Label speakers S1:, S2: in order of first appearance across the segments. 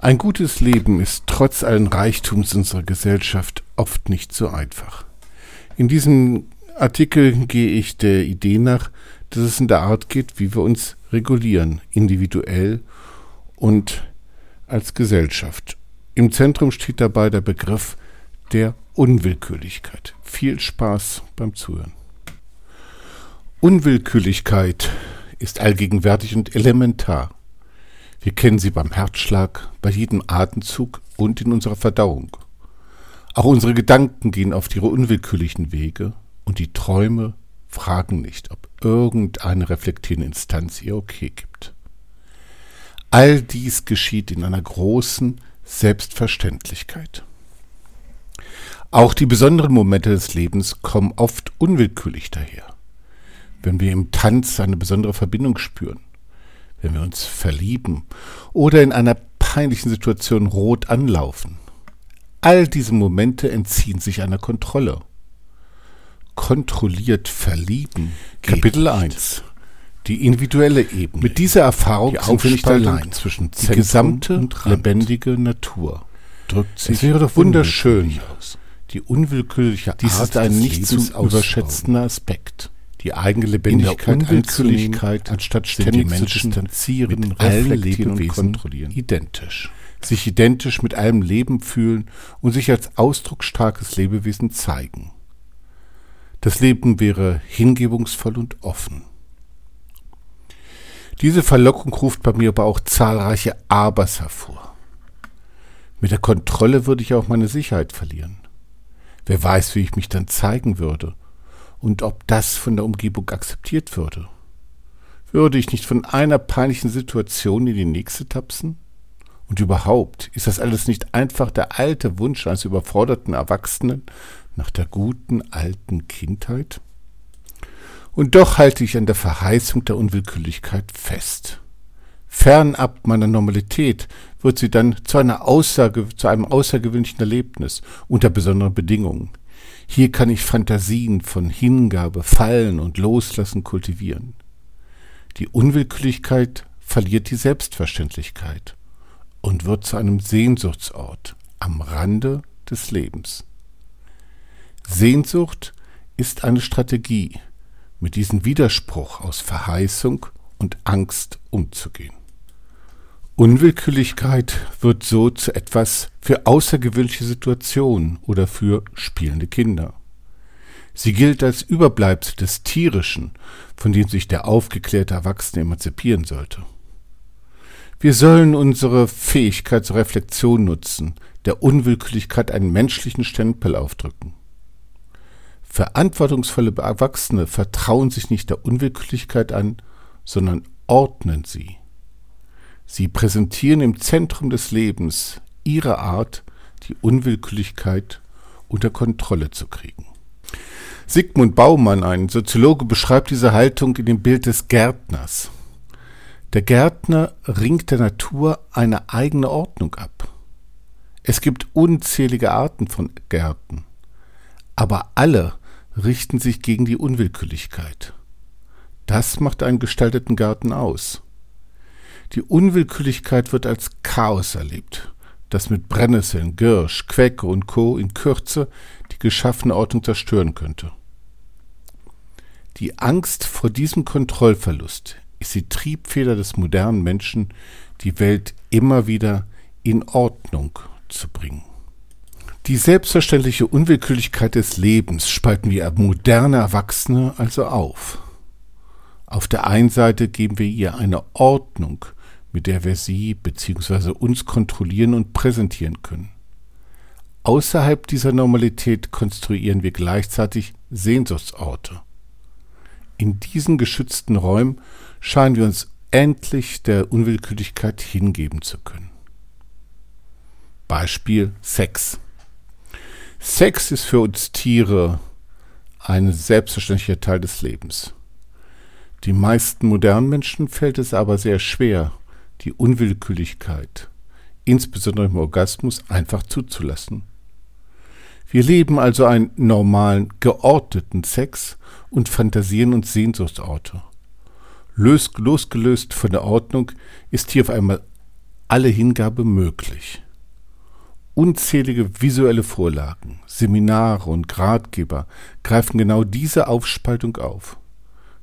S1: Ein gutes Leben ist trotz allen Reichtums unserer Gesellschaft oft nicht so einfach. In diesem Artikel gehe ich der Idee nach, dass es in der Art geht, wie wir uns regulieren, individuell und als Gesellschaft. Im Zentrum steht dabei der Begriff der Unwillkürlichkeit. Viel Spaß beim Zuhören. Unwillkürlichkeit ist allgegenwärtig und elementar. Wir kennen sie beim Herzschlag, bei jedem Atemzug und in unserer Verdauung. Auch unsere Gedanken gehen auf ihre unwillkürlichen Wege und die Träume fragen nicht, ob irgendeine reflektierende Instanz ihr okay gibt. All dies geschieht in einer großen Selbstverständlichkeit. Auch die besonderen Momente des Lebens kommen oft unwillkürlich daher. Wenn wir im Tanz eine besondere Verbindung spüren, wenn wir uns verlieben oder in einer peinlichen Situation rot anlaufen. All diese Momente entziehen sich einer Kontrolle. Kontrolliert verlieben. Kapitel 1. Die individuelle Ebene. Mit dieser Erfahrung die sind wir nicht allein zwischen die gesamte und lebendige Natur drückt sich. Es wäre doch wunderschön. Aus. Die unwillkürliche Art Dies ist ein nicht zu überschätzender Aspekt die eigene Lebendigkeit, Unwillkürlichkeit, anstatt ständig Menschen zu distanzieren, mit allen Lebewesen kontrollieren. Identisch. Sich identisch mit allem Leben fühlen und sich als ausdrucksstarkes Lebewesen zeigen. Das Leben wäre hingebungsvoll und offen. Diese Verlockung ruft bei mir aber auch zahlreiche Abers hervor. Mit der Kontrolle würde ich auch meine Sicherheit verlieren. Wer weiß, wie ich mich dann zeigen würde und ob das von der Umgebung akzeptiert würde. Würde ich nicht von einer peinlichen Situation in die nächste tapsen? Und überhaupt, ist das alles nicht einfach der alte Wunsch eines überforderten Erwachsenen nach der guten alten Kindheit? Und doch halte ich an der Verheißung der Unwillkürlichkeit fest. Fernab meiner Normalität wird sie dann zu einer Aussage, zu einem außergewöhnlichen Erlebnis unter besonderen Bedingungen, hier kann ich Fantasien von Hingabe, Fallen und Loslassen kultivieren. Die Unwillkürlichkeit verliert die Selbstverständlichkeit und wird zu einem Sehnsuchtsort am Rande des Lebens. Sehnsucht ist eine Strategie, mit diesem Widerspruch aus Verheißung und Angst umzugehen. Unwillkürlichkeit wird so zu etwas für außergewöhnliche Situationen oder für spielende Kinder. Sie gilt als Überbleibsel des Tierischen, von dem sich der aufgeklärte Erwachsene emanzipieren sollte. Wir sollen unsere Fähigkeit zur Reflexion nutzen, der Unwillkürlichkeit einen menschlichen Stempel aufdrücken. Verantwortungsvolle Erwachsene vertrauen sich nicht der Unwillkürlichkeit an, sondern ordnen sie. Sie präsentieren im Zentrum des Lebens ihre Art, die Unwillkürlichkeit unter Kontrolle zu kriegen. Sigmund Baumann, ein Soziologe, beschreibt diese Haltung in dem Bild des Gärtners. Der Gärtner ringt der Natur eine eigene Ordnung ab. Es gibt unzählige Arten von Gärten, aber alle richten sich gegen die Unwillkürlichkeit. Das macht einen gestalteten Garten aus. Die Unwillkürlichkeit wird als Chaos erlebt, das mit Brennnesseln, Girsch, Quecke und Co. in Kürze die geschaffene Ordnung zerstören könnte. Die Angst vor diesem Kontrollverlust ist die Triebfeder des modernen Menschen, die Welt immer wieder in Ordnung zu bringen. Die selbstverständliche Unwillkürlichkeit des Lebens spalten wir moderne Erwachsene also auf. Auf der einen Seite geben wir ihr eine Ordnung, mit der wir sie bzw. uns kontrollieren und präsentieren können. Außerhalb dieser Normalität konstruieren wir gleichzeitig Sehnsuchtsorte. In diesen geschützten Räumen scheinen wir uns endlich der Unwillkürlichkeit hingeben zu können. Beispiel Sex. Sex ist für uns Tiere ein selbstverständlicher Teil des Lebens. Die meisten modernen Menschen fällt es aber sehr schwer, die Unwillkürlichkeit, insbesondere im Orgasmus, einfach zuzulassen. Wir leben also einen normalen, geordneten Sex und fantasieren uns Sehnsuchtsorte. Lös, losgelöst von der Ordnung ist hier auf einmal alle Hingabe möglich. Unzählige visuelle Vorlagen, Seminare und Ratgeber greifen genau diese Aufspaltung auf.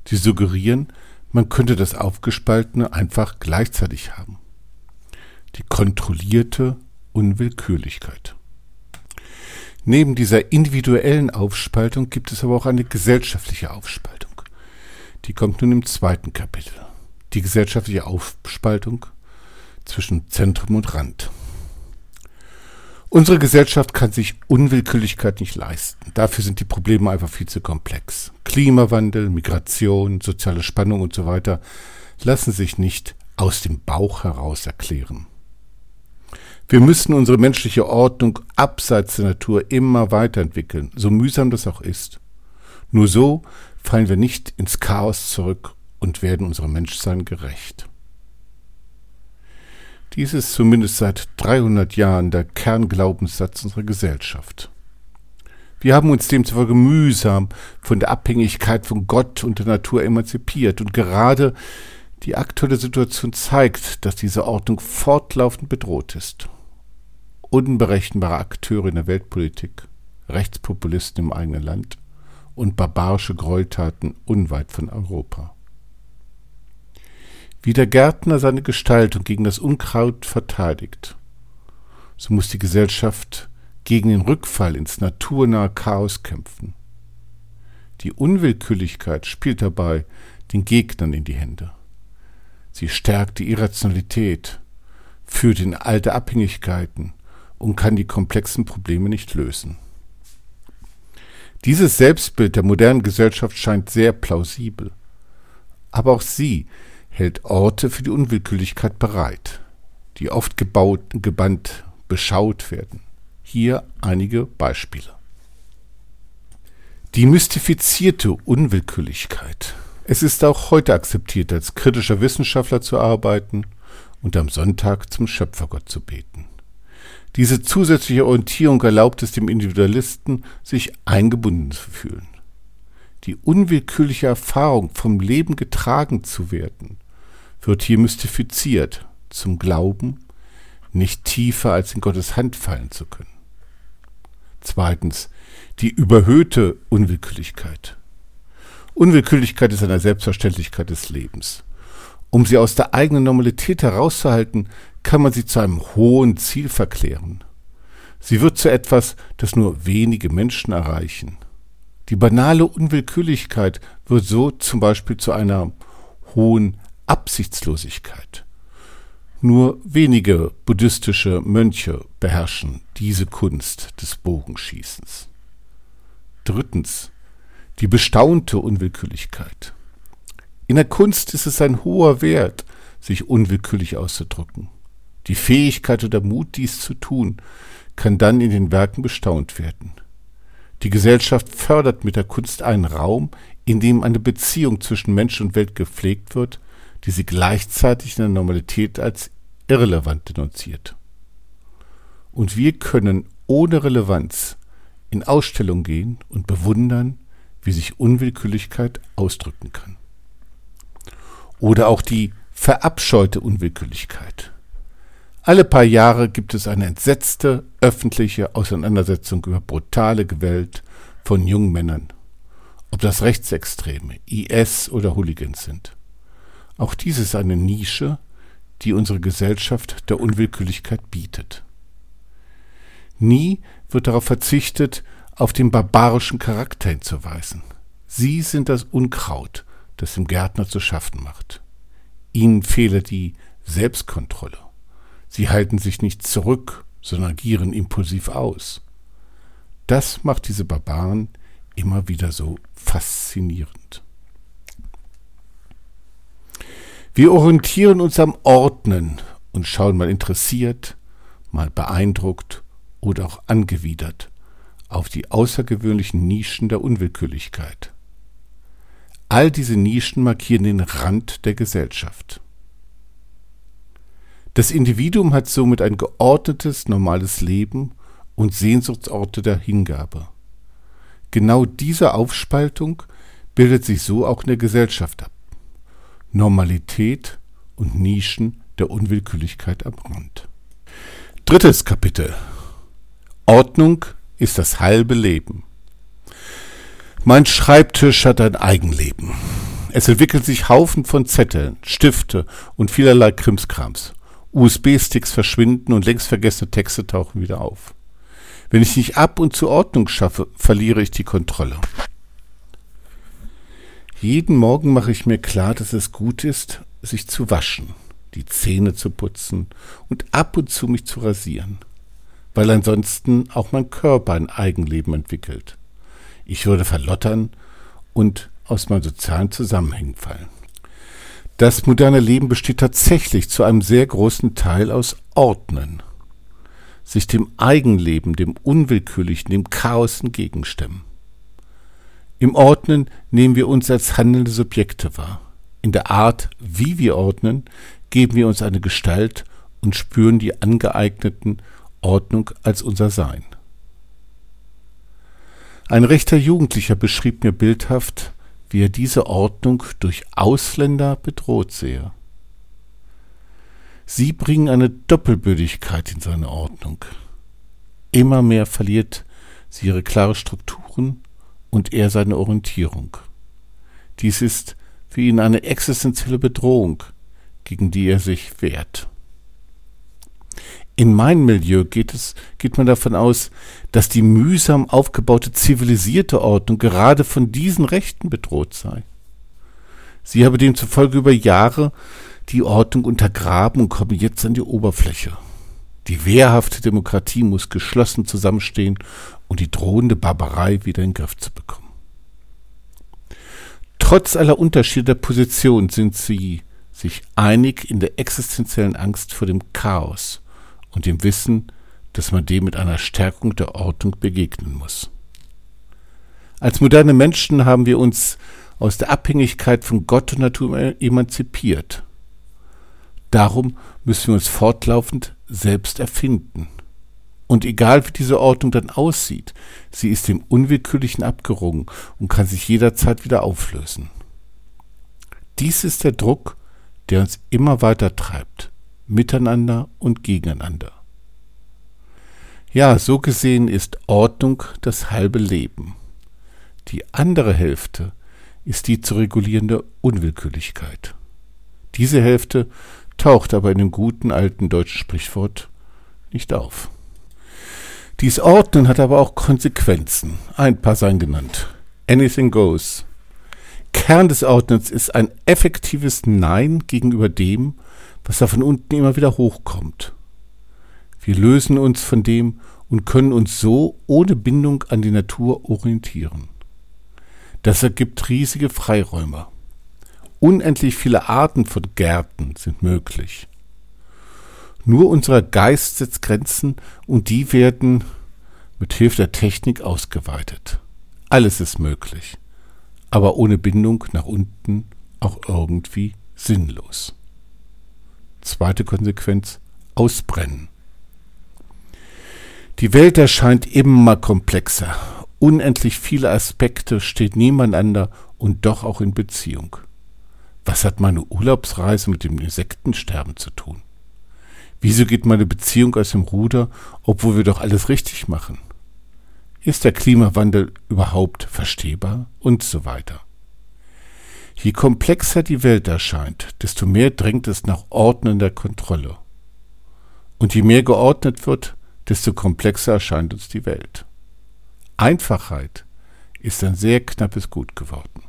S1: Die suggerieren, man könnte das Aufgespaltene einfach gleichzeitig haben. Die kontrollierte Unwillkürlichkeit. Neben dieser individuellen Aufspaltung gibt es aber auch eine gesellschaftliche Aufspaltung. Die kommt nun im zweiten Kapitel. Die gesellschaftliche Aufspaltung zwischen Zentrum und Rand. Unsere Gesellschaft kann sich Unwillkürlichkeit nicht leisten. Dafür sind die Probleme einfach viel zu komplex. Klimawandel, Migration, soziale Spannung und so weiter lassen sich nicht aus dem Bauch heraus erklären. Wir müssen unsere menschliche Ordnung abseits der Natur immer weiterentwickeln, so mühsam das auch ist. Nur so fallen wir nicht ins Chaos zurück und werden unserem Menschsein gerecht. Dies ist zumindest seit 300 Jahren der Kernglaubenssatz unserer Gesellschaft. Wir haben uns demzufolge mühsam von der Abhängigkeit von Gott und der Natur emanzipiert und gerade die aktuelle Situation zeigt, dass diese Ordnung fortlaufend bedroht ist. Unberechenbare Akteure in der Weltpolitik, Rechtspopulisten im eigenen Land und barbarische Gräueltaten unweit von Europa. Wie der Gärtner seine Gestaltung gegen das Unkraut verteidigt, so muss die Gesellschaft gegen den Rückfall ins naturnahe Chaos kämpfen. Die Unwillkürlichkeit spielt dabei den Gegnern in die Hände. Sie stärkt die Irrationalität, führt in alte Abhängigkeiten und kann die komplexen Probleme nicht lösen. Dieses Selbstbild der modernen Gesellschaft scheint sehr plausibel. Aber auch sie hält Orte für die Unwillkürlichkeit bereit, die oft gebaut, gebannt beschaut werden. Hier einige Beispiele. Die mystifizierte Unwillkürlichkeit. Es ist auch heute akzeptiert, als kritischer Wissenschaftler zu arbeiten und am Sonntag zum Schöpfergott zu beten. Diese zusätzliche Orientierung erlaubt es dem Individualisten, sich eingebunden zu fühlen. Die unwillkürliche Erfahrung, vom Leben getragen zu werden, wird hier mystifiziert zum Glauben, nicht tiefer als in Gottes Hand fallen zu können. Zweitens, die überhöhte Unwillkürlichkeit. Unwillkürlichkeit ist eine Selbstverständlichkeit des Lebens. Um sie aus der eigenen Normalität herauszuhalten, kann man sie zu einem hohen Ziel verklären. Sie wird zu etwas, das nur wenige Menschen erreichen. Die banale Unwillkürlichkeit wird so zum Beispiel zu einer hohen Absichtslosigkeit. Nur wenige buddhistische Mönche beherrschen diese Kunst des Bogenschießens. Drittens. Die bestaunte Unwillkürlichkeit. In der Kunst ist es ein hoher Wert, sich unwillkürlich auszudrücken. Die Fähigkeit oder Mut, dies zu tun, kann dann in den Werken bestaunt werden. Die Gesellschaft fördert mit der Kunst einen Raum, in dem eine Beziehung zwischen Mensch und Welt gepflegt wird, die sie gleichzeitig in der Normalität als irrelevant denunziert. Und wir können ohne Relevanz in Ausstellung gehen und bewundern, wie sich Unwillkürlichkeit ausdrücken kann. Oder auch die verabscheute Unwillkürlichkeit. Alle paar Jahre gibt es eine entsetzte öffentliche Auseinandersetzung über brutale Gewalt von jungen Männern, ob das Rechtsextreme, IS oder Hooligans sind. Auch dies ist eine Nische, die unsere Gesellschaft der Unwillkürlichkeit bietet. Nie wird darauf verzichtet, auf den barbarischen Charakter hinzuweisen. Sie sind das Unkraut, das dem Gärtner zu schaffen macht. Ihnen fehle die Selbstkontrolle. Sie halten sich nicht zurück, sondern agieren impulsiv aus. Das macht diese Barbaren immer wieder so faszinierend. Wir orientieren uns am Ordnen und schauen mal interessiert, mal beeindruckt oder auch angewidert auf die außergewöhnlichen Nischen der Unwillkürlichkeit. All diese Nischen markieren den Rand der Gesellschaft. Das Individuum hat somit ein geordnetes, normales Leben und Sehnsuchtsorte der Hingabe. Genau diese Aufspaltung bildet sich so auch in der Gesellschaft ab. Normalität und Nischen der Unwillkürlichkeit am Rand. Drittes Kapitel. Ordnung ist das halbe Leben. Mein Schreibtisch hat ein Eigenleben. Es entwickeln sich Haufen von Zetteln, Stifte und vielerlei Krimskrams. USB-Sticks verschwinden und längst vergessene Texte tauchen wieder auf. Wenn ich nicht ab und zu Ordnung schaffe, verliere ich die Kontrolle. Jeden Morgen mache ich mir klar, dass es gut ist, sich zu waschen, die Zähne zu putzen und ab und zu mich zu rasieren, weil ansonsten auch mein Körper ein Eigenleben entwickelt. Ich würde verlottern und aus meinen sozialen Zusammenhängen fallen. Das moderne Leben besteht tatsächlich zu einem sehr großen Teil aus Ordnen, sich dem Eigenleben, dem Unwillkürlichen, dem Chaos entgegenstemmen. Im Ordnen nehmen wir uns als handelnde Subjekte wahr. In der Art, wie wir ordnen, geben wir uns eine Gestalt und spüren die angeeigneten Ordnung als unser Sein. Ein rechter Jugendlicher beschrieb mir bildhaft, wie er diese Ordnung durch Ausländer bedroht sehe. Sie bringen eine Doppelbödigkeit in seine Ordnung. Immer mehr verliert sie ihre klare Strukturen und er seine Orientierung. Dies ist für ihn eine existenzielle Bedrohung, gegen die er sich wehrt. In meinem Milieu geht es, geht man davon aus, dass die mühsam aufgebaute zivilisierte Ordnung gerade von diesen Rechten bedroht sei. Sie habe demzufolge über Jahre die Ordnung untergraben und komme jetzt an die Oberfläche. Die wehrhafte Demokratie muss geschlossen zusammenstehen und die drohende Barbarei wieder in den Griff zu bekommen. Trotz aller Unterschiede der Position sind sie sich einig in der existenziellen Angst vor dem Chaos und dem Wissen, dass man dem mit einer Stärkung der Ordnung begegnen muss. Als moderne Menschen haben wir uns aus der Abhängigkeit von Gott und Natur emanzipiert. Darum müssen wir uns fortlaufend selbst erfinden. Und egal wie diese Ordnung dann aussieht, sie ist dem Unwillkürlichen abgerungen und kann sich jederzeit wieder auflösen. Dies ist der Druck, der uns immer weiter treibt, miteinander und gegeneinander. Ja, so gesehen ist Ordnung das halbe Leben. Die andere Hälfte ist die zu regulierende Unwillkürlichkeit. Diese Hälfte taucht aber in dem guten alten deutschen Sprichwort nicht auf. Dies Ordnen hat aber auch Konsequenzen. Ein paar seien genannt. Anything goes. Kern des Ordnens ist ein effektives Nein gegenüber dem, was da von unten immer wieder hochkommt. Wir lösen uns von dem und können uns so ohne Bindung an die Natur orientieren. Das ergibt riesige Freiräume. Unendlich viele Arten von Gärten sind möglich. Nur unser Geist setzt Grenzen und die werden mit Hilfe der Technik ausgeweitet. Alles ist möglich, aber ohne Bindung nach unten auch irgendwie sinnlos. Zweite Konsequenz Ausbrennen. Die Welt erscheint immer komplexer. Unendlich viele Aspekte stehen nebeneinander und doch auch in Beziehung. Was hat meine Urlaubsreise mit dem Insektensterben zu tun? Wieso geht meine Beziehung aus dem Ruder, obwohl wir doch alles richtig machen? Ist der Klimawandel überhaupt verstehbar? Und so weiter. Je komplexer die Welt erscheint, desto mehr drängt es nach ordnender Kontrolle. Und je mehr geordnet wird, desto komplexer erscheint uns die Welt. Einfachheit ist ein sehr knappes Gut geworden.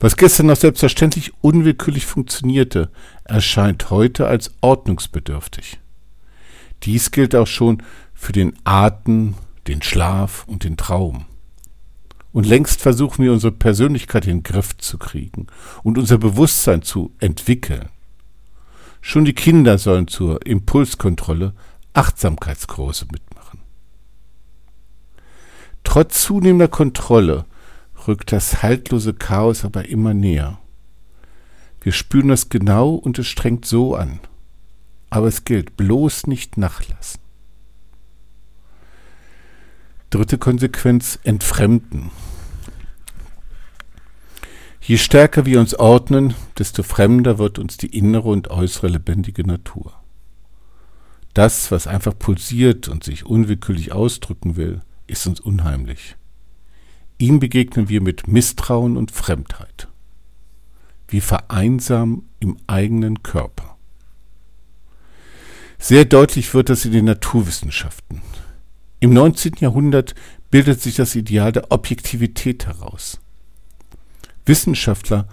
S1: Was gestern noch selbstverständlich unwillkürlich funktionierte, erscheint heute als ordnungsbedürftig. Dies gilt auch schon für den Atem, den Schlaf und den Traum. Und längst versuchen wir unsere Persönlichkeit in den Griff zu kriegen und unser Bewusstsein zu entwickeln. Schon die Kinder sollen zur Impulskontrolle Achtsamkeitskurse mitmachen. Trotz zunehmender Kontrolle rückt das haltlose Chaos aber immer näher. Wir spüren das genau und es strengt so an. Aber es gilt, bloß nicht nachlassen. Dritte Konsequenz, entfremden. Je stärker wir uns ordnen, desto fremder wird uns die innere und äußere lebendige Natur. Das, was einfach pulsiert und sich unwillkürlich ausdrücken will, ist uns unheimlich. Ihm begegnen wir mit Misstrauen und Fremdheit. Wir vereinsamen im eigenen Körper. Sehr deutlich wird das in den Naturwissenschaften. Im 19. Jahrhundert bildet sich das Ideal der Objektivität heraus. Wissenschaftler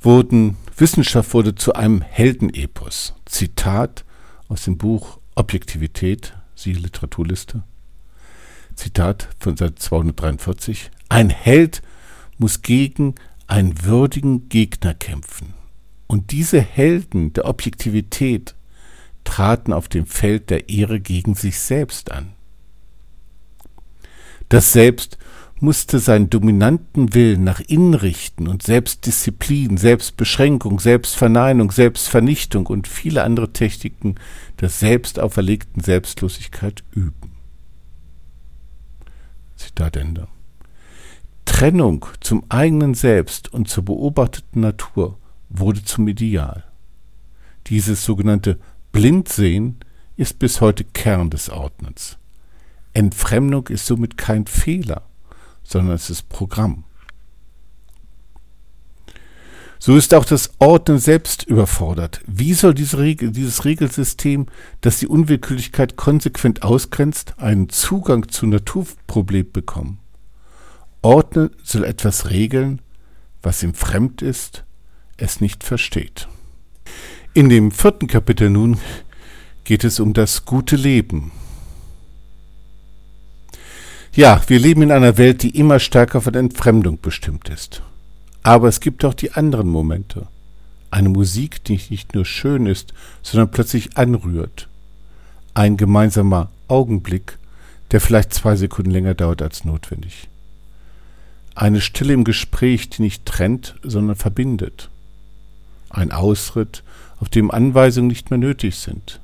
S1: wurden, Wissenschaft wurde zu einem Heldenepos. Zitat aus dem Buch Objektivität, siehe Literaturliste. Zitat von Seite 243. Ein Held muss gegen einen würdigen Gegner kämpfen. Und diese Helden der Objektivität traten auf dem Feld der Ehre gegen sich selbst an. Das Selbst musste seinen dominanten Willen nach innen richten und Selbstdisziplin, Selbstbeschränkung, Selbstverneinung, Selbstvernichtung und viele andere Techniken der selbst auferlegten Selbstlosigkeit üben. Zitat Ende. Trennung zum eigenen Selbst und zur beobachteten Natur wurde zum Ideal. Dieses sogenannte Blindsehen ist bis heute Kern des Ordnens. Entfremdung ist somit kein Fehler, sondern es ist Programm. So ist auch das Ordnen selbst überfordert. Wie soll diese Regel, dieses Regelsystem, das die Unwillkürlichkeit konsequent ausgrenzt, einen Zugang zu Naturproblem bekommen? Ordnen soll etwas regeln, was ihm fremd ist, es nicht versteht. In dem vierten Kapitel nun geht es um das gute Leben. Ja, wir leben in einer Welt, die immer stärker von Entfremdung bestimmt ist. Aber es gibt auch die anderen Momente. Eine Musik, die nicht nur schön ist, sondern plötzlich anrührt. Ein gemeinsamer Augenblick, der vielleicht zwei Sekunden länger dauert als notwendig. Eine Stille im Gespräch, die nicht trennt, sondern verbindet. Ein Ausritt, auf dem Anweisungen nicht mehr nötig sind.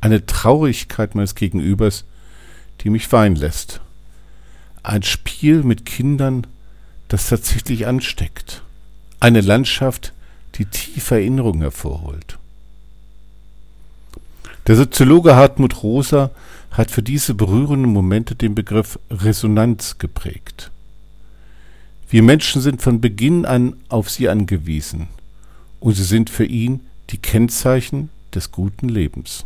S1: Eine Traurigkeit meines Gegenübers, die mich weinen lässt. Ein Spiel mit Kindern, das tatsächlich ansteckt. Eine Landschaft, die tiefe Erinnerungen hervorholt. Der Soziologe Hartmut Rosa hat für diese berührenden Momente den Begriff Resonanz geprägt. Wir Menschen sind von Beginn an auf sie angewiesen und sie sind für ihn die Kennzeichen des guten Lebens.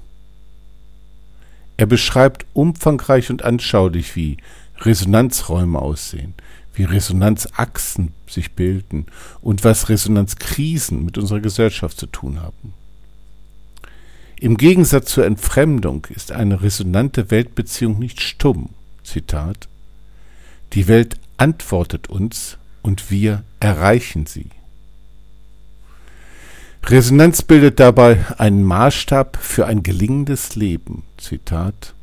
S1: Er beschreibt umfangreich und anschaulich, wie Resonanzräume aussehen, wie Resonanzachsen sich bilden und was Resonanzkrisen mit unserer Gesellschaft zu tun haben. Im Gegensatz zur Entfremdung ist eine resonante Weltbeziehung nicht stumm. Zitat Die Welt antwortet uns und wir erreichen sie. Resonanz bildet dabei einen Maßstab für ein gelingendes Leben. Zitat.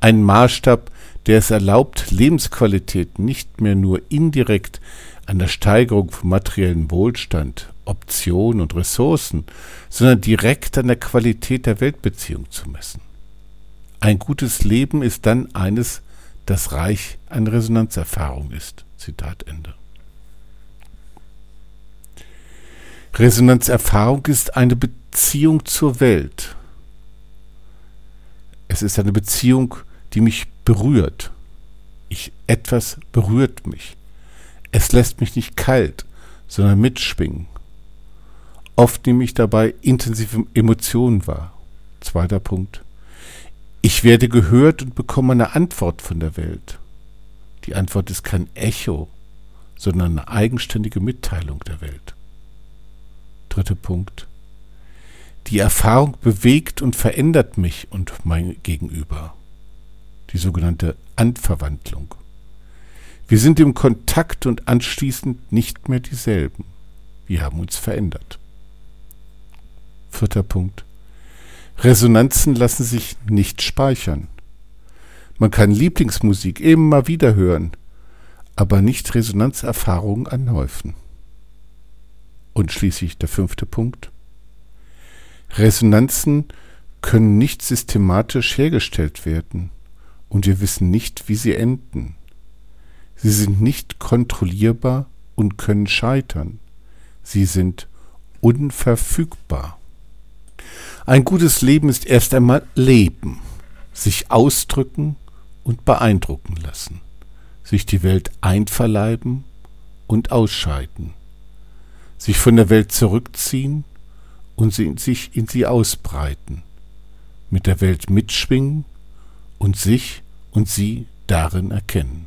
S1: Ein Maßstab, der es erlaubt, Lebensqualität nicht mehr nur indirekt an der Steigerung von materiellen Wohlstand, Optionen und Ressourcen, sondern direkt an der Qualität der Weltbeziehung zu messen. Ein gutes Leben ist dann eines, das reich an Resonanzerfahrung ist. Zitat Ende. Resonanzerfahrung ist eine Beziehung zur Welt. Es ist eine Beziehung, die mich berührt. Ich, etwas berührt mich. Es lässt mich nicht kalt, sondern mitschwingen. Oft nehme ich dabei intensive Emotionen wahr. Zweiter Punkt. Ich werde gehört und bekomme eine Antwort von der Welt. Die Antwort ist kein Echo, sondern eine eigenständige Mitteilung der Welt. Dritter Punkt. Die Erfahrung bewegt und verändert mich und mein Gegenüber. Die sogenannte Anverwandlung. Wir sind im Kontakt und anschließend nicht mehr dieselben. Wir haben uns verändert. Vierter Punkt. Resonanzen lassen sich nicht speichern. Man kann Lieblingsmusik immer wieder hören, aber nicht Resonanzerfahrungen anhäufen. Und schließlich der fünfte Punkt. Resonanzen können nicht systematisch hergestellt werden und wir wissen nicht, wie sie enden. Sie sind nicht kontrollierbar und können scheitern. Sie sind unverfügbar. Ein gutes Leben ist erst einmal Leben, sich ausdrücken und beeindrucken lassen, sich die Welt einverleiben und ausscheiden, sich von der Welt zurückziehen und sich in sie ausbreiten, mit der Welt mitschwingen und sich und sie darin erkennen.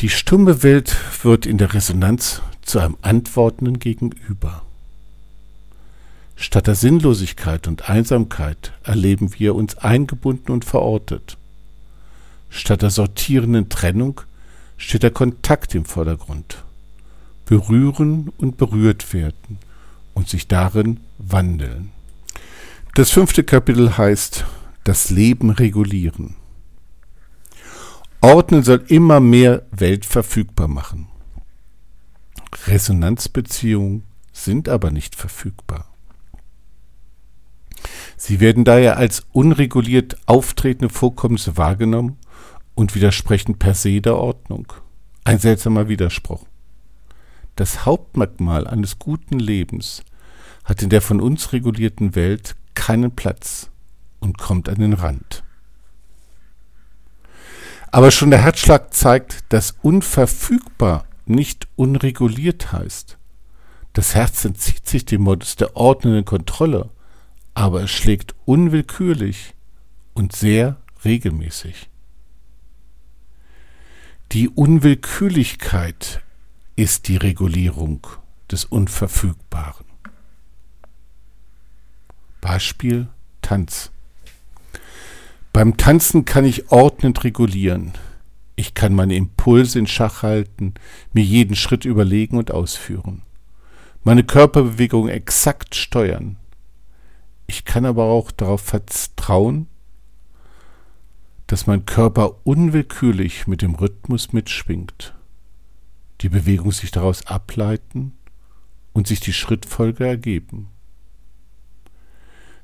S1: Die stumme Welt wird in der Resonanz zu einem antwortenden Gegenüber. Statt der Sinnlosigkeit und Einsamkeit erleben wir uns eingebunden und verortet. Statt der sortierenden Trennung steht der Kontakt im Vordergrund. Berühren und berührt werden und sich darin wandeln. Das fünfte Kapitel heißt Das Leben regulieren. Ordnen soll immer mehr Welt verfügbar machen. Resonanzbeziehungen sind aber nicht verfügbar. Sie werden daher als unreguliert auftretende Vorkommnisse wahrgenommen und widersprechen per se der Ordnung. Ein seltsamer Widerspruch. Das Hauptmerkmal eines guten Lebens hat in der von uns regulierten Welt keinen Platz und kommt an den Rand. Aber schon der Herzschlag zeigt, dass unverfügbar nicht unreguliert heißt. Das Herz entzieht sich dem Modus der ordnenden Kontrolle, aber es schlägt unwillkürlich und sehr regelmäßig. Die Unwillkürlichkeit ist die Regulierung des Unverfügbaren. Beispiel Tanz. Beim Tanzen kann ich ordnend regulieren. Ich kann meine Impulse in Schach halten, mir jeden Schritt überlegen und ausführen. Meine Körperbewegung exakt steuern. Ich kann aber auch darauf vertrauen, dass mein Körper unwillkürlich mit dem Rhythmus mitschwingt, die Bewegung sich daraus ableiten und sich die Schrittfolge ergeben.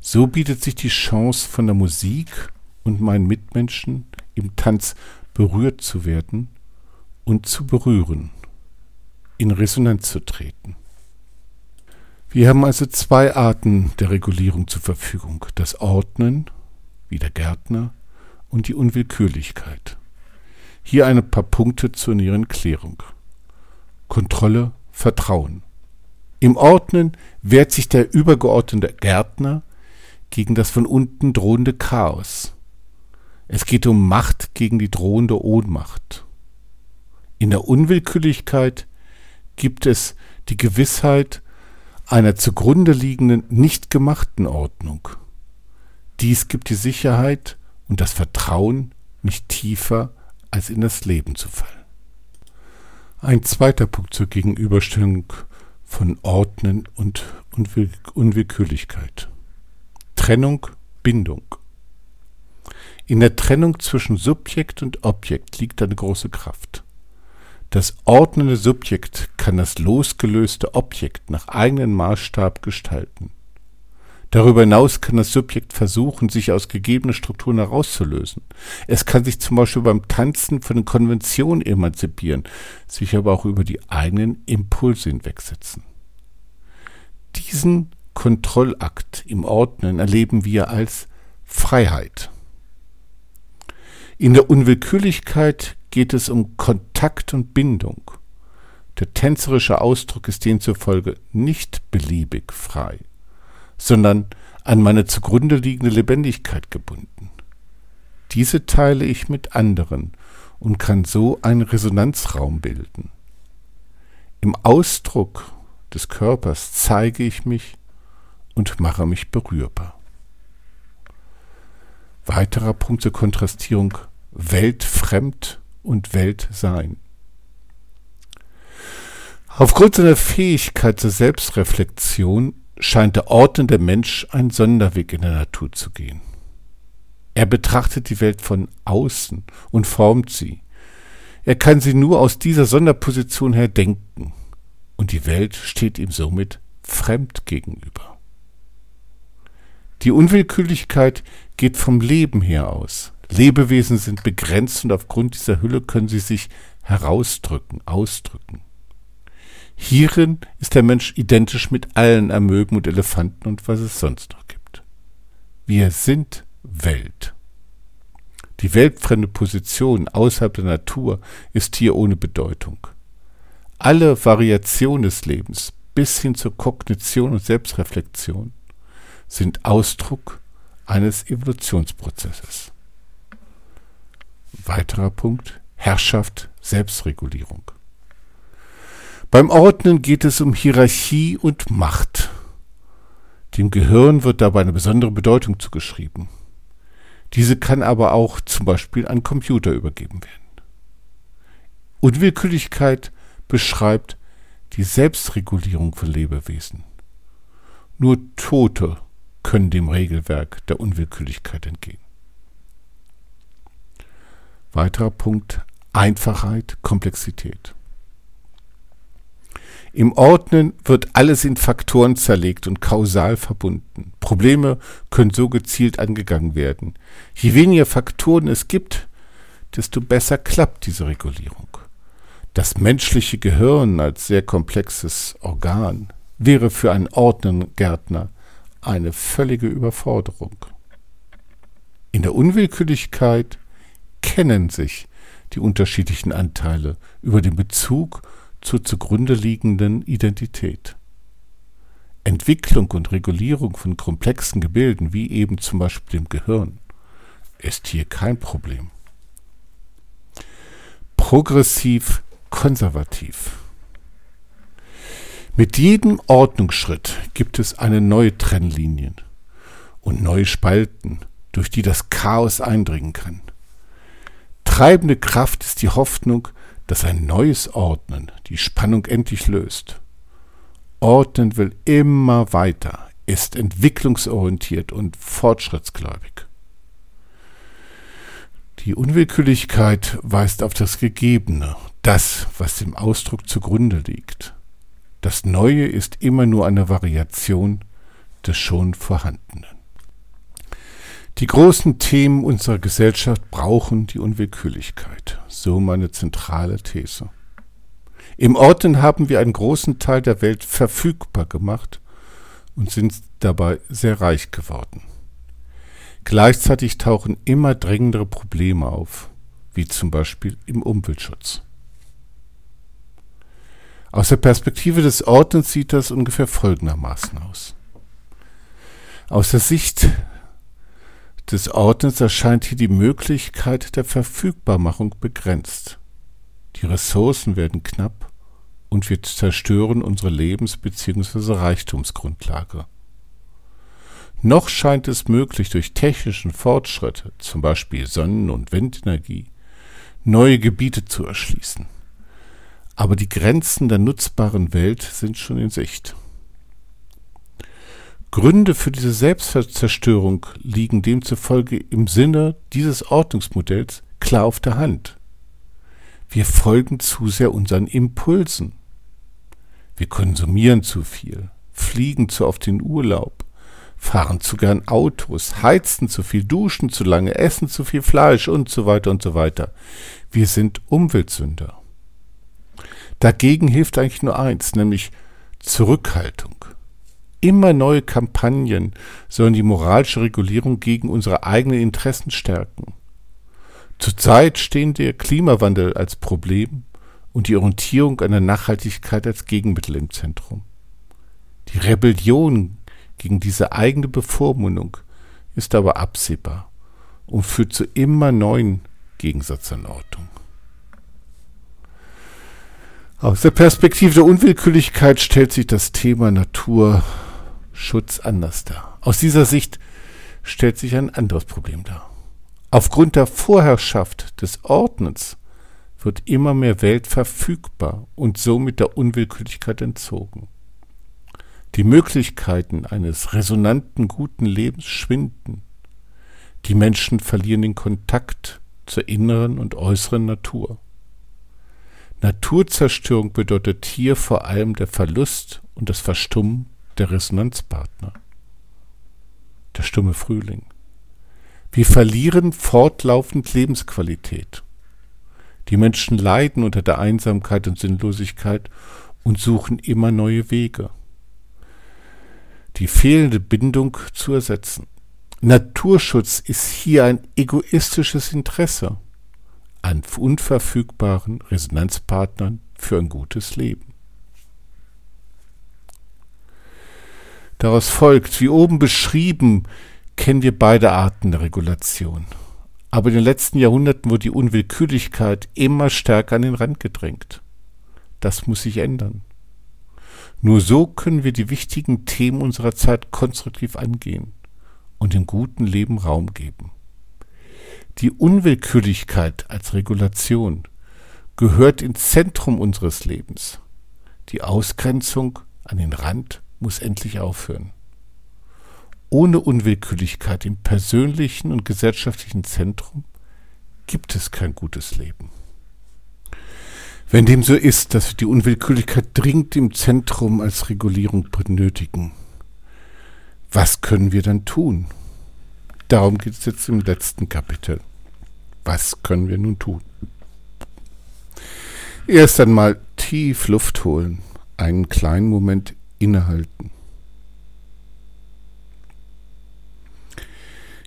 S1: So bietet sich die Chance von der Musik und meinen Mitmenschen im Tanz berührt zu werden und zu berühren, in Resonanz zu treten. Wir haben also zwei Arten der Regulierung zur Verfügung. Das Ordnen, wie der Gärtner, und die Unwillkürlichkeit. Hier ein paar Punkte zur näheren Klärung. Kontrolle, Vertrauen. Im Ordnen wehrt sich der übergeordnete Gärtner gegen das von unten drohende Chaos. Es geht um Macht gegen die drohende Ohnmacht. In der Unwillkürlichkeit gibt es die Gewissheit einer zugrunde liegenden, nicht gemachten Ordnung. Dies gibt die Sicherheit und das Vertrauen, nicht tiefer als in das Leben zu fallen. Ein zweiter Punkt zur Gegenüberstellung von Ordnen und Unwillkürlichkeit. Trennung, Bindung. In der Trennung zwischen Subjekt und Objekt liegt eine große Kraft. Das ordnende Subjekt kann das losgelöste Objekt nach eigenem Maßstab gestalten. Darüber hinaus kann das Subjekt versuchen, sich aus gegebenen Strukturen herauszulösen. Es kann sich zum Beispiel beim Tanzen von den Konventionen emanzipieren, sich aber auch über die eigenen Impulse hinwegsetzen. Diesen Kontrollakt im Ordnen erleben wir als Freiheit. In der Unwillkürlichkeit geht es um Kontakt und Bindung. Der tänzerische Ausdruck ist demzufolge nicht beliebig frei, sondern an meine zugrunde liegende Lebendigkeit gebunden. Diese teile ich mit anderen und kann so einen Resonanzraum bilden. Im Ausdruck des Körpers zeige ich mich und mache mich berührbar. Weiterer Punkt zur Kontrastierung weltfremd und Weltsein. Aufgrund seiner Fähigkeit zur Selbstreflexion scheint der ordnende Mensch einen Sonderweg in der Natur zu gehen. Er betrachtet die Welt von außen und formt sie. Er kann sie nur aus dieser Sonderposition her denken, und die Welt steht ihm somit fremd gegenüber. Die Unwillkürlichkeit geht vom Leben her aus. Lebewesen sind begrenzt und aufgrund dieser Hülle können sie sich herausdrücken, ausdrücken. Hierin ist der Mensch identisch mit allen Amöben und Elefanten und was es sonst noch gibt. Wir sind Welt. Die weltfremde Position außerhalb der Natur ist hier ohne Bedeutung. Alle Variationen des Lebens bis hin zur Kognition und Selbstreflexion sind Ausdruck eines Evolutionsprozesses. Weiterer Punkt Herrschaft, Selbstregulierung. Beim Ordnen geht es um Hierarchie und Macht. Dem Gehirn wird dabei eine besondere Bedeutung zugeschrieben. Diese kann aber auch zum Beispiel an Computer übergeben werden. Unwillkürlichkeit beschreibt die Selbstregulierung von Lebewesen. Nur Tote können dem Regelwerk der Unwillkürlichkeit entgehen. Weiterer Punkt Einfachheit, Komplexität. Im Ordnen wird alles in Faktoren zerlegt und kausal verbunden. Probleme können so gezielt angegangen werden. Je weniger Faktoren es gibt, desto besser klappt diese Regulierung. Das menschliche Gehirn als sehr komplexes Organ wäre für einen Ordnengärtner eine völlige Überforderung. In der Unwillkürlichkeit kennen sich die unterschiedlichen Anteile über den Bezug zur zugrunde liegenden Identität. Entwicklung und Regulierung von komplexen Gebilden, wie eben zum Beispiel dem Gehirn, ist hier kein Problem. Progressiv konservativ. Mit jedem Ordnungsschritt gibt es eine neue Trennlinien und neue Spalten, durch die das Chaos eindringen kann. Treibende Kraft ist die Hoffnung, dass ein neues Ordnen die Spannung endlich löst. Ordnen will immer weiter, ist entwicklungsorientiert und fortschrittsgläubig. Die Unwillkürlichkeit weist auf das Gegebene, das, was dem Ausdruck zugrunde liegt. Das Neue ist immer nur eine Variation des schon Vorhandenen. Die großen Themen unserer Gesellschaft brauchen die Unwillkürlichkeit, so meine zentrale These. Im Orten haben wir einen großen Teil der Welt verfügbar gemacht und sind dabei sehr reich geworden. Gleichzeitig tauchen immer dringendere Probleme auf, wie zum Beispiel im Umweltschutz. Aus der Perspektive des Ordnens sieht das ungefähr folgendermaßen aus. Aus der Sicht des Ordnens erscheint hier die Möglichkeit der Verfügbarmachung begrenzt. Die Ressourcen werden knapp und wir zerstören unsere Lebens- bzw. Reichtumsgrundlage. Noch scheint es möglich, durch technischen Fortschritte, zum Beispiel Sonnen- und Windenergie, neue Gebiete zu erschließen. Aber die Grenzen der nutzbaren Welt sind schon in Sicht. Gründe für diese Selbstzerstörung liegen demzufolge im Sinne dieses Ordnungsmodells klar auf der Hand. Wir folgen zu sehr unseren Impulsen. Wir konsumieren zu viel, fliegen zu oft in Urlaub, fahren zu gern Autos, heizen zu viel, duschen zu lange, essen zu viel Fleisch und so weiter und so weiter. Wir sind Umweltsünder. Dagegen hilft eigentlich nur eins, nämlich Zurückhaltung. Immer neue Kampagnen sollen die moralische Regulierung gegen unsere eigenen Interessen stärken. Zurzeit stehen der Klimawandel als Problem und die Orientierung an der Nachhaltigkeit als Gegenmittel im Zentrum. Die Rebellion gegen diese eigene Bevormundung ist aber absehbar und führt zu immer neuen Gegensatzanordnungen. Aus der Perspektive der Unwillkürlichkeit stellt sich das Thema Natur Schutz anders dar. Aus dieser Sicht stellt sich ein anderes Problem dar. Aufgrund der Vorherrschaft des Ordnens wird immer mehr Welt verfügbar und somit der Unwillkürlichkeit entzogen. Die Möglichkeiten eines resonanten guten Lebens schwinden. Die Menschen verlieren den Kontakt zur inneren und äußeren Natur. Naturzerstörung bedeutet hier vor allem der Verlust und das Verstummen der Resonanzpartner. Der stumme Frühling. Wir verlieren fortlaufend Lebensqualität. Die Menschen leiden unter der Einsamkeit und Sinnlosigkeit und suchen immer neue Wege, die fehlende Bindung zu ersetzen. Naturschutz ist hier ein egoistisches Interesse an unverfügbaren Resonanzpartnern für ein gutes Leben. Daraus folgt, wie oben beschrieben, kennen wir beide Arten der Regulation. Aber in den letzten Jahrhunderten wurde die Unwillkürlichkeit immer stärker an den Rand gedrängt. Das muss sich ändern. Nur so können wir die wichtigen Themen unserer Zeit konstruktiv angehen und dem guten Leben Raum geben. Die Unwillkürlichkeit als Regulation gehört ins Zentrum unseres Lebens. Die Ausgrenzung an den Rand muss endlich aufhören. Ohne Unwillkürlichkeit im persönlichen und gesellschaftlichen Zentrum gibt es kein gutes Leben. Wenn dem so ist, dass wir die Unwillkürlichkeit dringend im Zentrum als Regulierung benötigen, was können wir dann tun? Darum geht es jetzt im letzten Kapitel. Was können wir nun tun? Erst einmal tief Luft holen, einen kleinen Moment innehalten.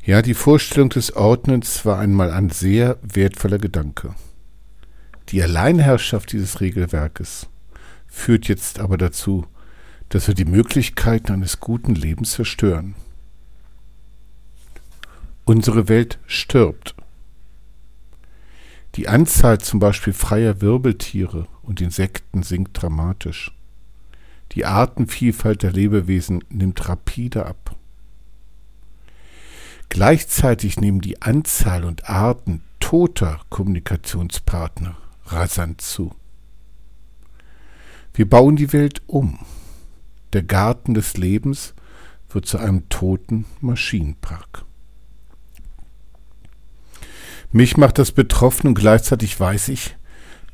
S1: Ja, die Vorstellung des Ordnens war einmal ein sehr wertvoller Gedanke. Die Alleinherrschaft dieses Regelwerkes führt jetzt aber dazu, dass wir die Möglichkeiten eines guten Lebens zerstören. Unsere Welt stirbt. Die Anzahl zum Beispiel freier Wirbeltiere und Insekten sinkt dramatisch. Die Artenvielfalt der Lebewesen nimmt rapide ab. Gleichzeitig nehmen die Anzahl und Arten toter Kommunikationspartner rasant zu. Wir bauen die Welt um. Der Garten des Lebens wird zu einem toten Maschinenpark. Mich macht das betroffen und gleichzeitig weiß ich,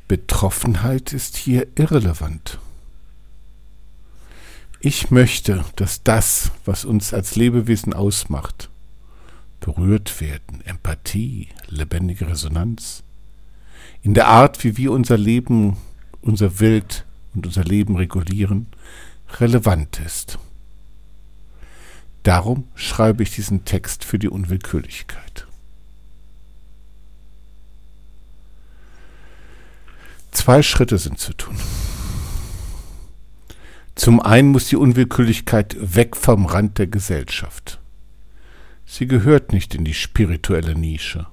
S1: Betroffenheit ist hier irrelevant. Ich möchte, dass das, was uns als Lebewesen ausmacht, berührt werden, Empathie, lebendige Resonanz, in der Art, wie wir unser Leben, unser Welt und unser Leben regulieren, relevant ist. Darum schreibe ich diesen Text für die Unwillkürlichkeit. Zwei Schritte sind zu tun. Zum einen muss die Unwillkürlichkeit weg vom Rand der Gesellschaft. Sie gehört nicht in die spirituelle Nische.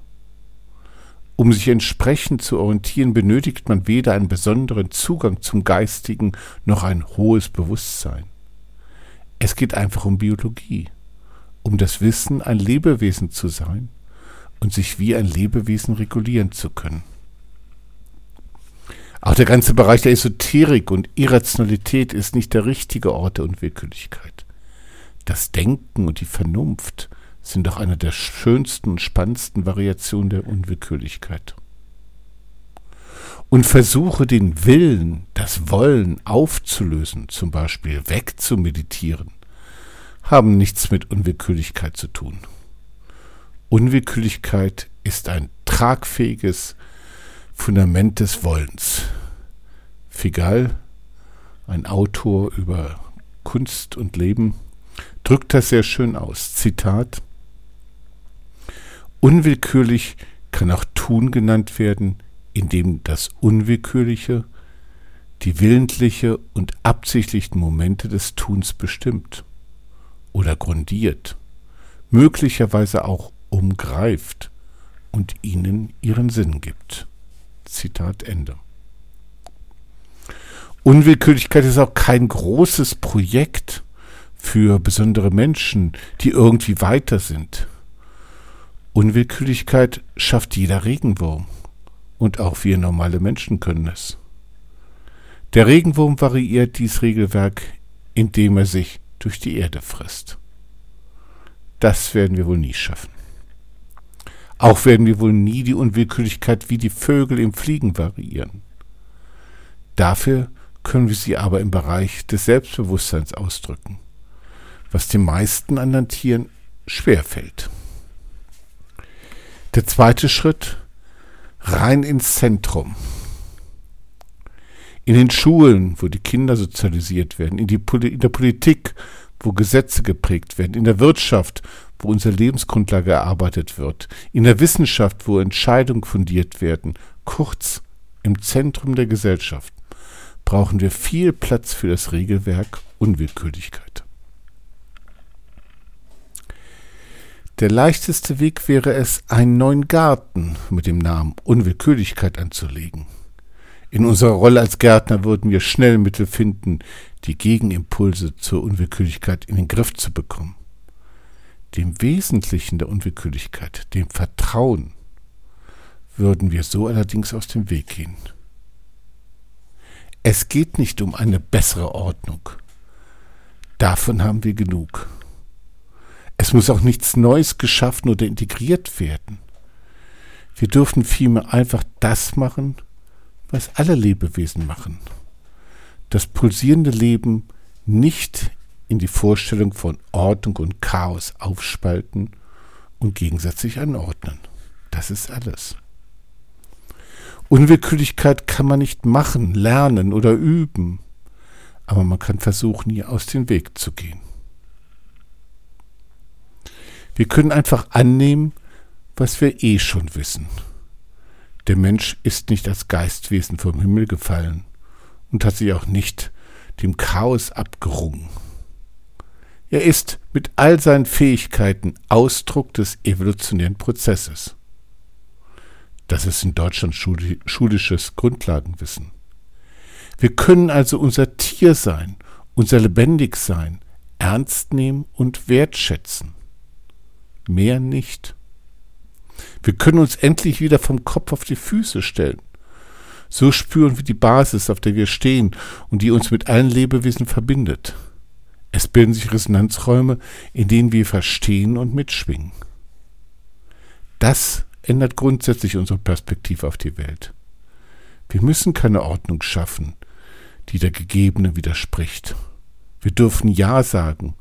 S1: Um sich entsprechend zu orientieren, benötigt man weder einen besonderen Zugang zum Geistigen noch ein hohes Bewusstsein. Es geht einfach um Biologie, um das Wissen, ein Lebewesen zu sein und sich wie ein Lebewesen regulieren zu können. Auch der ganze Bereich der Esoterik und Irrationalität ist nicht der richtige Ort der Unwillkürlichkeit. Das Denken und die Vernunft sind doch eine der schönsten und spannendsten Variationen der Unwillkürlichkeit. Und versuche den Willen, das Wollen aufzulösen, zum Beispiel wegzumeditieren, haben nichts mit Unwillkürlichkeit zu tun. Unwillkürlichkeit ist ein tragfähiges, Fundament des Wollens. Figal, ein Autor über Kunst und Leben, drückt das sehr schön aus. Zitat Unwillkürlich kann auch Tun genannt werden, indem das Unwillkürliche die willentliche und absichtlichen Momente des Tuns bestimmt oder grundiert, möglicherweise auch umgreift und ihnen ihren Sinn gibt. Zitat Ende. Unwillkürlichkeit ist auch kein großes Projekt für besondere Menschen, die irgendwie weiter sind. Unwillkürlichkeit schafft jeder Regenwurm. Und auch wir normale Menschen können es. Der Regenwurm variiert dies Regelwerk, indem er sich durch die Erde frisst. Das werden wir wohl nie schaffen. Auch werden wir wohl nie die Unwillkürlichkeit wie die Vögel im Fliegen variieren. Dafür können wir sie aber im Bereich des Selbstbewusstseins ausdrücken, was den meisten anderen Tieren schwer fällt. Der zweite Schritt, rein ins Zentrum. In den Schulen, wo die Kinder sozialisiert werden, in, in der Politik, wo Gesetze geprägt werden, in der Wirtschaft, wo unsere Lebensgrundlage erarbeitet wird, in der Wissenschaft, wo Entscheidungen fundiert werden, kurz im Zentrum der Gesellschaft, brauchen wir viel Platz für das Regelwerk Unwillkürlichkeit. Der leichteste Weg wäre es, einen neuen Garten mit dem Namen Unwillkürlichkeit anzulegen. In unserer Rolle als Gärtner würden wir schnell Mittel finden, die Gegenimpulse zur Unwillkürlichkeit in den Griff zu bekommen. Dem Wesentlichen der Unwillkürlichkeit, dem Vertrauen, würden wir so allerdings aus dem Weg gehen. Es geht nicht um eine bessere Ordnung. Davon haben wir genug. Es muss auch nichts Neues geschaffen oder integriert werden. Wir dürfen vielmehr einfach das machen, was alle Lebewesen machen. Das pulsierende Leben nicht in die Vorstellung von Ordnung und Chaos aufspalten und gegenseitig anordnen. Das ist alles. Unwillkürlichkeit kann man nicht machen, lernen oder üben, aber man kann versuchen, ihr aus dem Weg zu gehen. Wir können einfach annehmen, was wir eh schon wissen. Der Mensch ist nicht als Geistwesen vom Himmel gefallen und hat sich auch nicht dem Chaos abgerungen. Er ist mit all seinen Fähigkeiten Ausdruck des evolutionären Prozesses. Das ist in Deutschland schulisches Grundlagenwissen. Wir können also unser Tier sein, unser Lebendigsein ernst nehmen und wertschätzen mehr nicht. Wir können uns endlich wieder vom Kopf auf die Füße stellen. So spüren wir die Basis, auf der wir stehen und die uns mit allen Lebewesen verbindet. Es bilden sich Resonanzräume, in denen wir verstehen und mitschwingen. Das ändert grundsätzlich unsere Perspektive auf die Welt. Wir müssen keine Ordnung schaffen, die der Gegebenen widerspricht. Wir dürfen Ja sagen,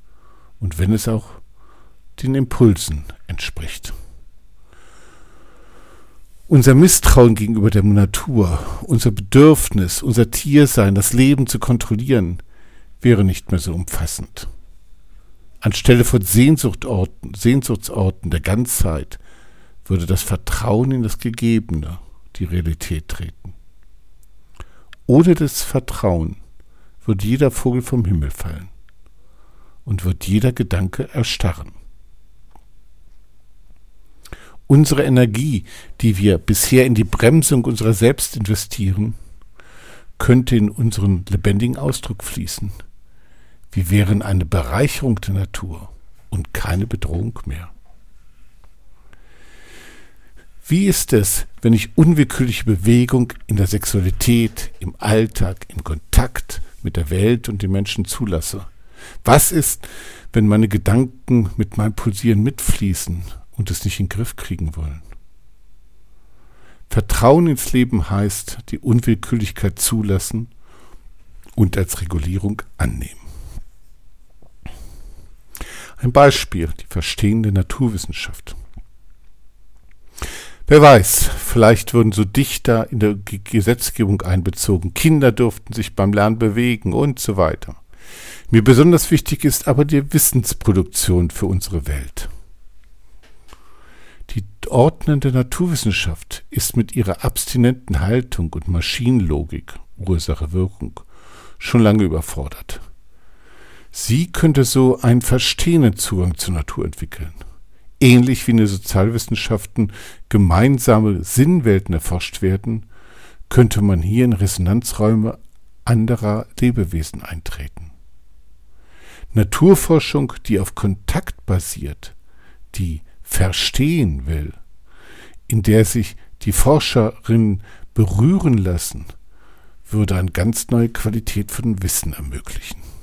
S1: und wenn es auch den Impulsen entspricht. Unser Misstrauen gegenüber der Natur, unser Bedürfnis, unser Tiersein, das Leben zu kontrollieren, wäre nicht mehr so umfassend. Anstelle von Sehnsuchtorten, Sehnsuchtsorten der Ganzheit würde das Vertrauen in das Gegebene die Realität treten. Ohne das Vertrauen würde jeder Vogel vom Himmel fallen und wird jeder Gedanke erstarren. Unsere Energie, die wir bisher in die Bremsung unserer selbst investieren, könnte in unseren lebendigen Ausdruck fließen. Wir wären eine Bereicherung der Natur und keine Bedrohung mehr. Wie ist es, wenn ich unwillkürliche Bewegung in der Sexualität, im Alltag, im Kontakt mit der Welt und den Menschen zulasse? Was ist, wenn meine Gedanken mit meinem Pulsieren mitfließen und es nicht in den Griff kriegen wollen. Vertrauen ins Leben heißt, die Unwillkürlichkeit zulassen und als Regulierung annehmen. Ein Beispiel, die verstehende Naturwissenschaft. Wer weiß, vielleicht würden so Dichter in der Gesetzgebung einbezogen, Kinder durften sich beim Lernen bewegen und so weiter. Mir besonders wichtig ist aber die Wissensproduktion für unsere Welt. Die ordnende Naturwissenschaft ist mit ihrer abstinenten Haltung und Maschinenlogik Ursache-Wirkung schon lange überfordert. Sie könnte so einen verstehenden Zugang zur Natur entwickeln. Ähnlich wie in den Sozialwissenschaften gemeinsame Sinnwelten erforscht werden, könnte man hier in Resonanzräume anderer Lebewesen eintreten. Naturforschung, die auf Kontakt basiert, die verstehen will, in der sich die Forscherinnen berühren lassen, würde eine ganz neue Qualität von Wissen ermöglichen.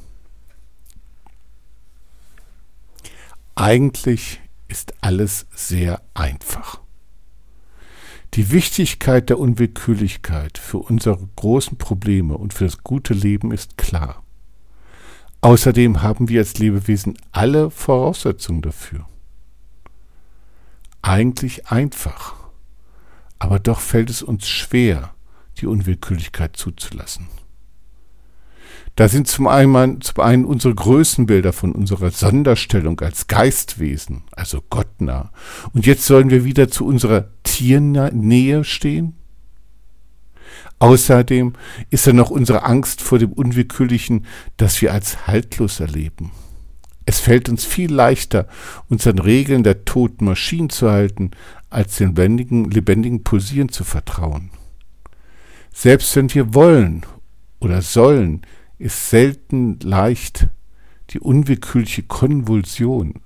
S1: Eigentlich ist alles sehr einfach. Die Wichtigkeit der Unwillkürlichkeit für unsere großen Probleme und für das gute Leben ist klar. Außerdem haben wir als Lebewesen alle Voraussetzungen dafür eigentlich einfach, aber doch fällt es uns schwer, die Unwillkürlichkeit zuzulassen. Da sind zum einen, zum einen unsere Größenbilder von unserer Sonderstellung als Geistwesen, also gottnah. Und jetzt sollen wir wieder zu unserer Tiernähe stehen? Außerdem ist da noch unsere Angst vor dem Unwillkürlichen, das wir als haltlos erleben. Es fällt uns viel leichter, uns an Regeln der toten Maschinen zu halten, als den lebendigen, lebendigen Pulsieren zu vertrauen. Selbst wenn wir wollen oder sollen, ist selten leicht die unwillkürliche Konvulsion,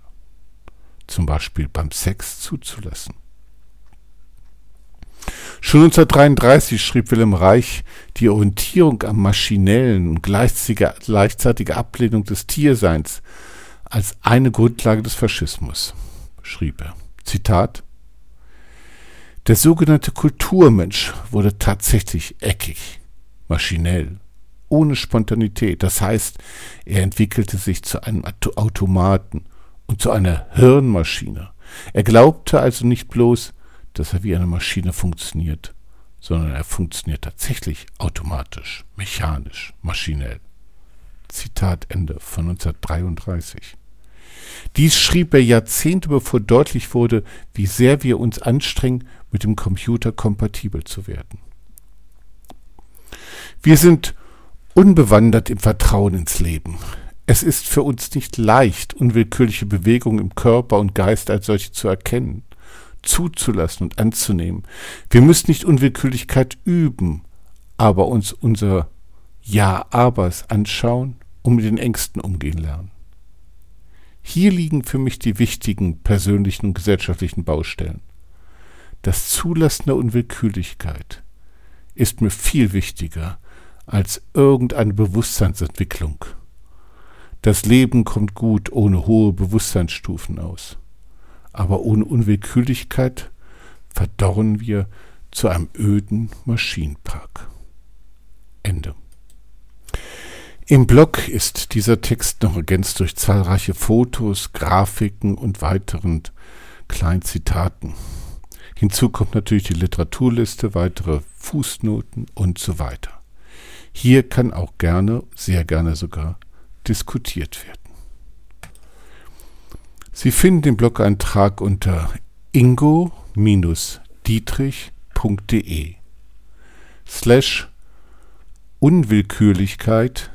S1: zum Beispiel beim Sex, zuzulassen. Schon 1933 schrieb Wilhelm Reich die Orientierung am maschinellen und gleichzeitige Ablehnung des Tierseins als eine Grundlage des Faschismus, schrieb er. Zitat Der sogenannte Kulturmensch wurde tatsächlich eckig, maschinell, ohne Spontanität. Das heißt, er entwickelte sich zu einem Automaten und zu einer Hirnmaschine. Er glaubte also nicht bloß, dass er wie eine Maschine funktioniert, sondern er funktioniert tatsächlich automatisch, mechanisch, maschinell. Zitat Ende von 1933. Dies schrieb er Jahrzehnte bevor deutlich wurde, wie sehr wir uns anstrengen, mit dem Computer kompatibel zu werden. Wir sind unbewandert im Vertrauen ins Leben. Es ist für uns nicht leicht, unwillkürliche Bewegungen im Körper und Geist als solche zu erkennen, zuzulassen und anzunehmen. Wir müssen nicht Unwillkürlichkeit üben, aber uns unser Ja-Abers anschauen und mit den Ängsten umgehen lernen. Hier liegen für mich die wichtigen persönlichen und gesellschaftlichen Baustellen. Das Zulassen der Unwillkürlichkeit ist mir viel wichtiger als irgendeine Bewusstseinsentwicklung. Das Leben kommt gut ohne hohe Bewusstseinsstufen aus. Aber ohne Unwillkürlichkeit verdorren wir zu einem öden Maschinenpark. Ende. Im Blog ist dieser Text noch ergänzt durch zahlreiche Fotos, Grafiken und weiteren kleinen Zitaten. Hinzu kommt natürlich die Literaturliste, weitere Fußnoten und so weiter. Hier kann auch gerne, sehr gerne sogar, diskutiert werden. Sie finden den Blog-Eintrag unter ingo-dietrich.de slash Unwillkürlichkeit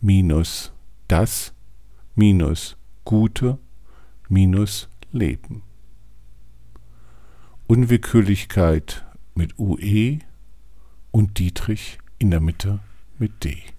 S1: minus das minus Gute minus Leben. Unwillkürlichkeit mit UE und Dietrich in der Mitte mit D.